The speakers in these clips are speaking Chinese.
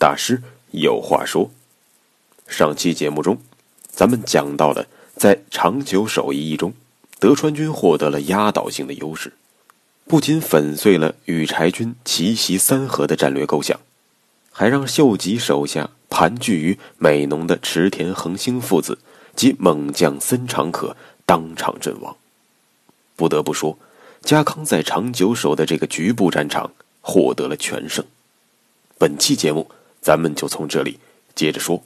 大师。有话说，上期节目中，咱们讲到了在长久守一役中，德川军获得了压倒性的优势，不仅粉碎了羽柴军奇袭三河的战略构想，还让秀吉手下盘踞于美浓的池田恒星父子及猛将森长可当场阵亡。不得不说。家康在长久守的这个局部战场获得了全胜。本期节目，咱们就从这里接着说。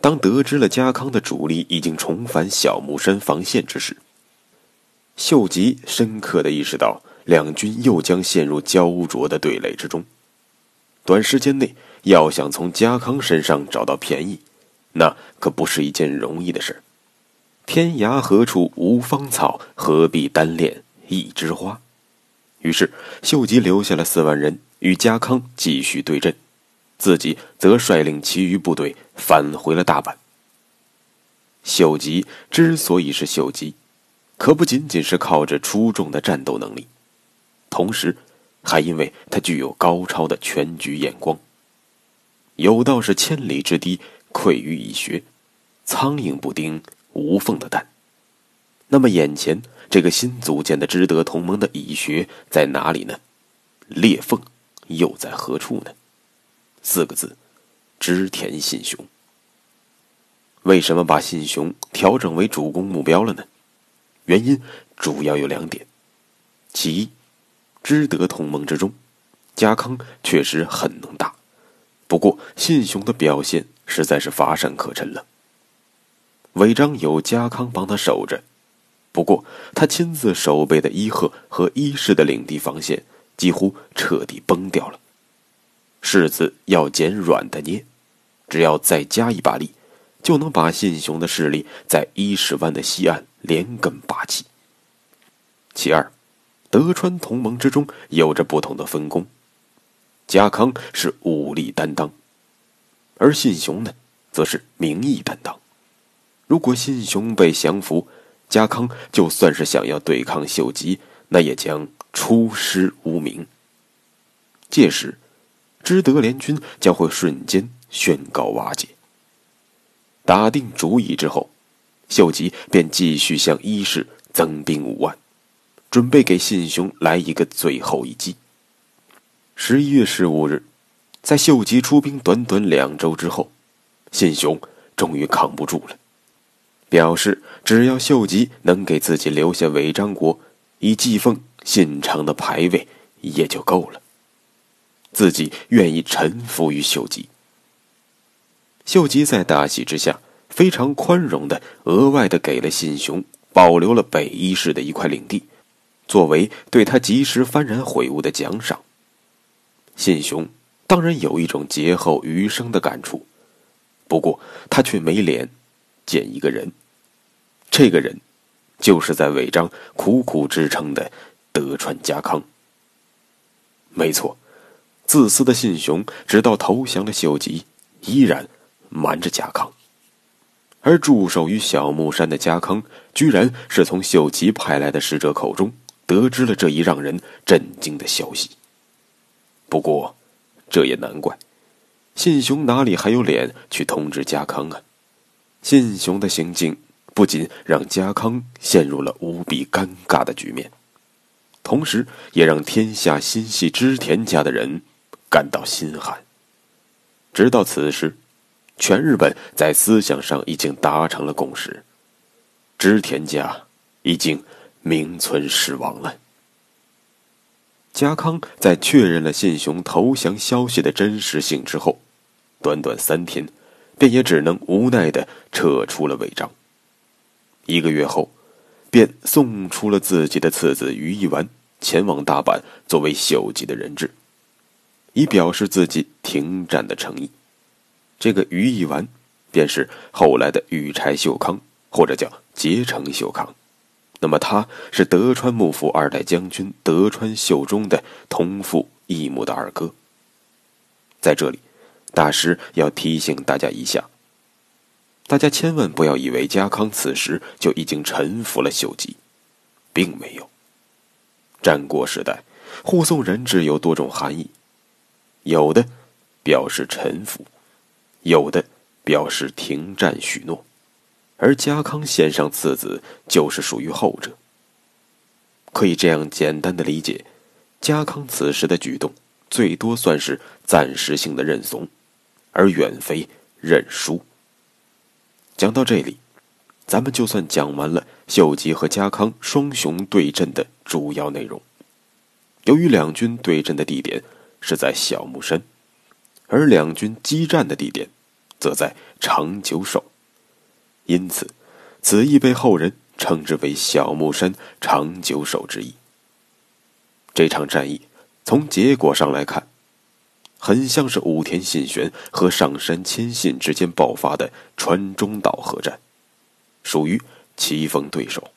当得知了家康的主力已经重返小木山防线之时，秀吉深刻的意识到，两军又将陷入焦灼的对垒之中。短时间内要想从家康身上找到便宜，那可不是一件容易的事天涯何处无芳草，何必单恋？一枝花，于是秀吉留下了四万人与家康继续对阵，自己则率领其余部队返回了大阪。秀吉之所以是秀吉，可不仅仅是靠着出众的战斗能力，同时还因为他具有高超的全局眼光。有道是千里之堤溃于蚁穴，苍蝇不叮无缝的蛋。那么眼前。这个新组建的知德同盟的蚁穴在哪里呢？裂缝又在何处呢？四个字：织田信雄。为什么把信雄调整为主攻目标了呢？原因主要有两点：其一，知德同盟之中，家康确实很能打，不过信雄的表现实在是乏善可陈了。违章有家康帮他守着。不过，他亲自守备的伊贺和伊势的领地防线几乎彻底崩掉了。柿子要捡软的捏，只要再加一把力，就能把信雄的势力在伊势湾的西岸连根拔起。其二，德川同盟之中有着不同的分工，家康是武力担当，而信雄呢，则是名义担当。如果信雄被降服，家康就算是想要对抗秀吉，那也将出师无名。届时，知德联军将会瞬间宣告瓦解。打定主意之后，秀吉便继续向伊势增兵五万，准备给信雄来一个最后一击。十一月十五日，在秀吉出兵短短两周之后，信雄终于扛不住了。表示只要秀吉能给自己留下违章国以继奉信长的牌位也就够了，自己愿意臣服于秀吉。秀吉在大喜之下，非常宽容的额外的给了信雄保留了北一市的一块领地，作为对他及时幡然悔悟的奖赏。信雄当然有一种劫后余生的感触，不过他却没脸。见一个人，这个人，就是在违章苦苦支撑的德川家康。没错，自私的信雄直到投降了秀吉，依然瞒着家康。而驻守于小木山的家康，居然是从秀吉派来的使者口中得知了这一让人震惊的消息。不过，这也难怪，信雄哪里还有脸去通知家康啊？信雄的行径不仅让家康陷入了无比尴尬的局面，同时也让天下心系织田家的人感到心寒。直到此时，全日本在思想上已经达成了共识：织田家已经名存实亡了。家康在确认了信雄投降消息的真实性之后，短短三天。便也只能无奈的撤出了违章。一个月后，便送出了自己的次子于一丸前往大阪作为秀吉的人质。以表示自己停战的诚意。这个于义完，便是后来的羽柴秀康，或者叫结城秀康。那么他是德川幕府二代将军德川秀忠的同父异母的二哥。在这里，大师要提醒大家一下：大家千万不要以为家康此时就已经臣服了秀吉，并没有。战国时代，护送人质有多种含义，有的表示臣服，有的表示停战许诺。而家康献上次子，就是属于后者。可以这样简单的理解，家康此时的举动，最多算是暂时性的认怂，而远非认输。讲到这里，咱们就算讲完了秀吉和家康双雄对阵的主要内容。由于两军对阵的地点是在小木山，而两军激战的地点，则在长久手。因此，此役被后人称之为“小木山长久手”之意。这场战役从结果上来看，很像是武田信玄和上杉谦信之间爆发的川中岛合战，属于棋逢对手。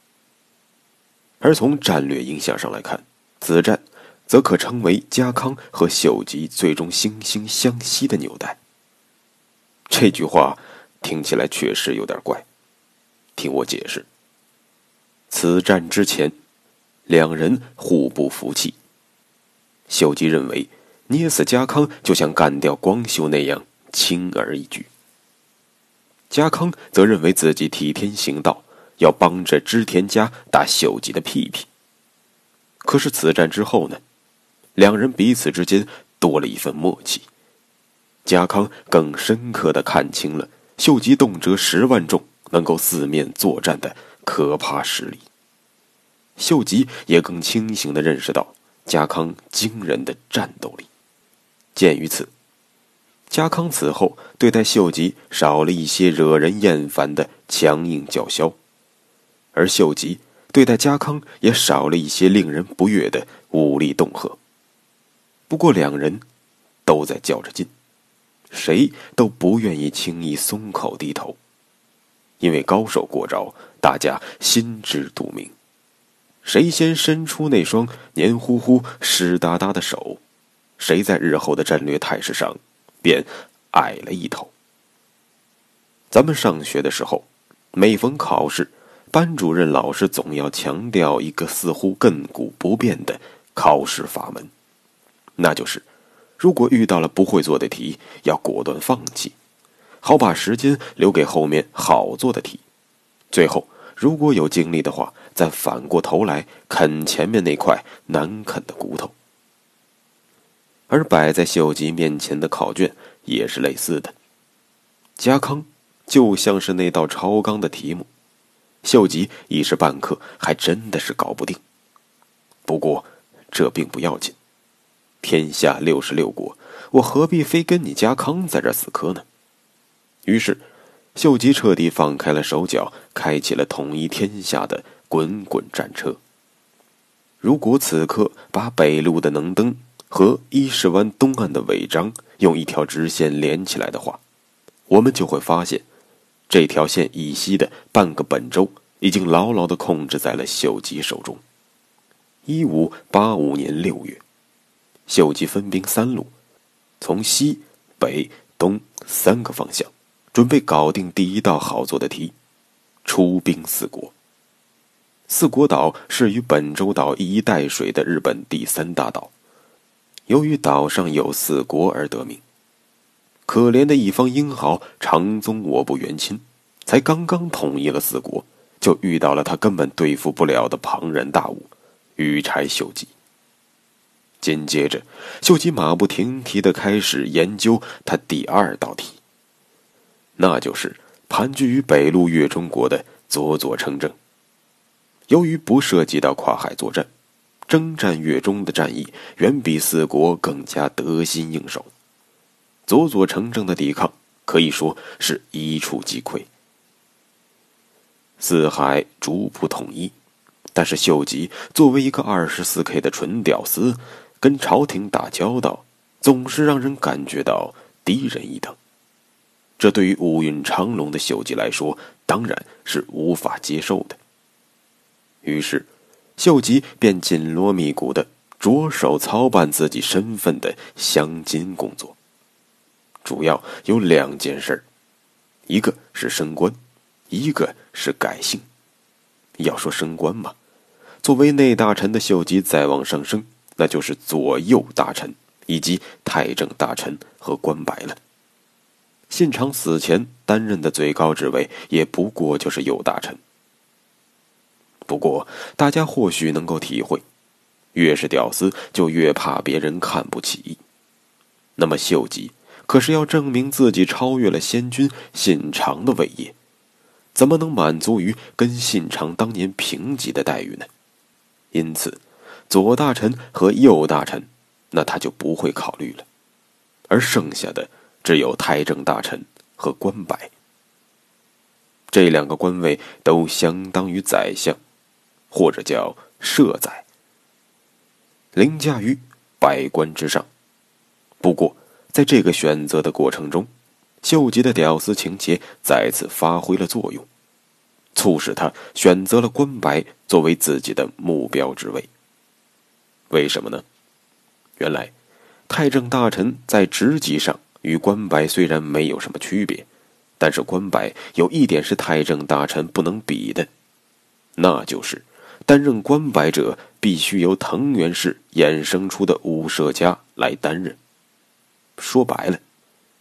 而从战略影响上来看，此战则可称为家康和秀吉最终惺惺相惜的纽带。这句话。听起来确实有点怪，听我解释。此战之前，两人互不服气。秀吉认为捏死家康就像干掉光秀那样轻而易举，家康则认为自己替天行道，要帮着织田家打秀吉的屁屁。可是此战之后呢，两人彼此之间多了一份默契，家康更深刻的看清了。秀吉动辄十万众能够四面作战的可怕实力，秀吉也更清醒的认识到家康惊人的战斗力。鉴于此，家康此后对待秀吉少了一些惹人厌烦的强硬叫嚣，而秀吉对待家康也少了一些令人不悦的武力恫吓。不过两人都在较着劲。谁都不愿意轻易松口低头，因为高手过招，大家心知肚明。谁先伸出那双黏糊糊、湿哒哒的手，谁在日后的战略态势上便矮了一头。咱们上学的时候，每逢考试，班主任老师总要强调一个似乎亘古不变的考试法门，那就是。如果遇到了不会做的题，要果断放弃，好把时间留给后面好做的题。最后，如果有精力的话，再反过头来啃前面那块难啃的骨头。而摆在秀吉面前的考卷也是类似的，家康就像是那道超纲的题目，秀吉一时半刻还真的是搞不定。不过，这并不要紧。天下六十六国，我何必非跟你家康在这死磕呢？于是，秀吉彻底放开了手脚，开启了统一天下的滚滚战车。如果此刻把北路的能登和伊势湾东岸的尾张用一条直线连起来的话，我们就会发现，这条线以西的半个本州已经牢牢的控制在了秀吉手中。一五八五年六月。秀吉分兵三路，从西北东三个方向，准备搞定第一道好做的题——出兵四国。四国岛是与本州岛一衣带水的日本第三大岛，由于岛上有四国而得名。可怜的一方英豪长宗我部元亲，才刚刚统一了四国，就遇到了他根本对付不了的庞然大物——羽柴秀吉。紧接着，秀吉马不停蹄的开始研究他第二道题，那就是盘踞于北路越中国的佐佐城正。由于不涉及到跨海作战，征战越中的战役远比四国更加得心应手。佐佐城正的抵抗可以说是一触即溃。四海逐步统一，但是秀吉作为一个二十四 K 的纯屌丝。跟朝廷打交道，总是让人感觉到低人一等。这对于五运长龙的秀吉来说，当然是无法接受的。于是，秀吉便紧锣密鼓的着手操办自己身份的镶金工作。主要有两件事一个是升官，一个是改姓。要说升官嘛，作为内大臣的秀吉再往上升，那就是左右大臣以及太政大臣和官白了。信长死前担任的最高职位，也不过就是右大臣。不过，大家或许能够体会，越是屌丝，就越怕别人看不起。那么，秀吉可是要证明自己超越了先君信长的伟业，怎么能满足于跟信长当年平级的待遇呢？因此，左大臣和右大臣，那他就不会考虑了，而剩下的。只有太政大臣和官白，这两个官位都相当于宰相，或者叫摄宰，凌驾于百官之上。不过，在这个选择的过程中，秀吉的屌丝情节再次发挥了作用，促使他选择了官白作为自己的目标职位。为什么呢？原来，太政大臣在职级上。与关白虽然没有什么区别，但是关白有一点是太政大臣不能比的，那就是担任关白者必须由藤原氏衍生出的武社家来担任。说白了，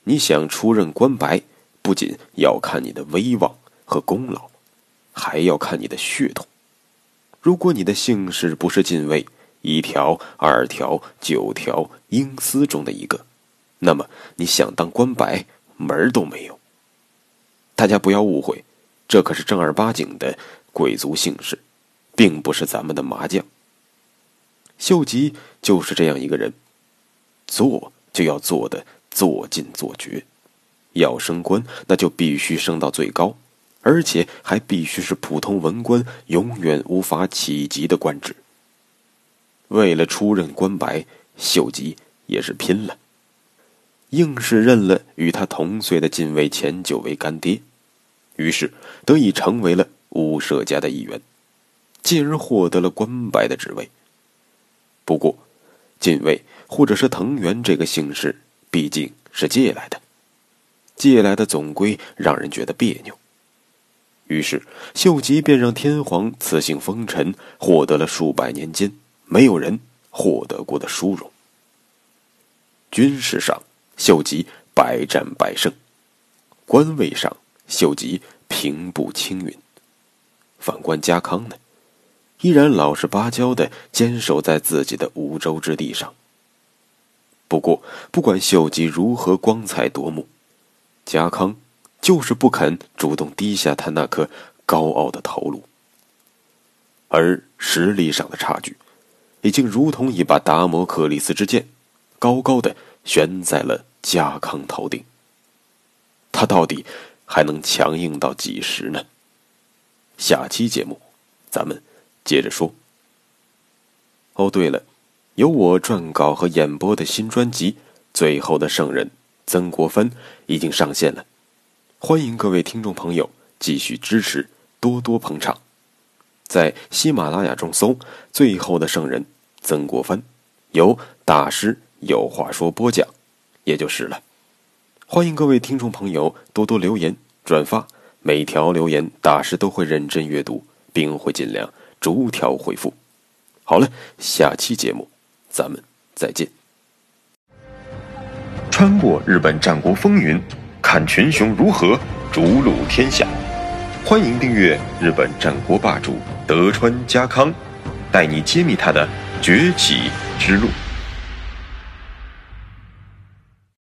你想出任关白，不仅要看你的威望和功劳，还要看你的血统。如果你的姓氏不是近卫一条、二条、九条英司中的一个。那么你想当官白门儿都没有。大家不要误会，这可是正儿八经的贵族姓氏，并不是咱们的麻将。秀吉就是这样一个人，做就要做的做尽做绝，要升官那就必须升到最高，而且还必须是普通文官永远无法企及的官职。为了出任官白，秀吉也是拼了。硬是认了与他同岁的近卫前九为干爹，于是得以成为了武社家的一员，进而获得了官白的职位。不过，近卫或者是藤原这个姓氏毕竟是借来的，借来的总归让人觉得别扭。于是秀吉便让天皇赐姓丰臣，获得了数百年间没有人获得过的殊荣。军事上。秀吉百战百胜，官位上秀吉平步青云。反观家康呢，依然老实巴交的坚守在自己的五州之地上。不过，不管秀吉如何光彩夺目，家康就是不肯主动低下他那颗高傲的头颅。而实力上的差距，已经如同一把达摩克里斯之剑，高高的悬在了。家康头顶，他到底还能强硬到几时呢？下期节目，咱们接着说。哦，对了，由我撰稿和演播的新专辑《最后的圣人》，曾国藩已经上线了，欢迎各位听众朋友继续支持，多多捧场。在喜马拉雅中搜《最后的圣人》曾国藩，由大师有话说播讲。也就是了，欢迎各位听众朋友多多留言转发，每条留言大师都会认真阅读，并会尽量逐条回复。好了，下期节目咱们再见。穿过日本战国风云，看群雄如何逐鹿天下。欢迎订阅日本战国霸主德川家康，带你揭秘他的崛起之路。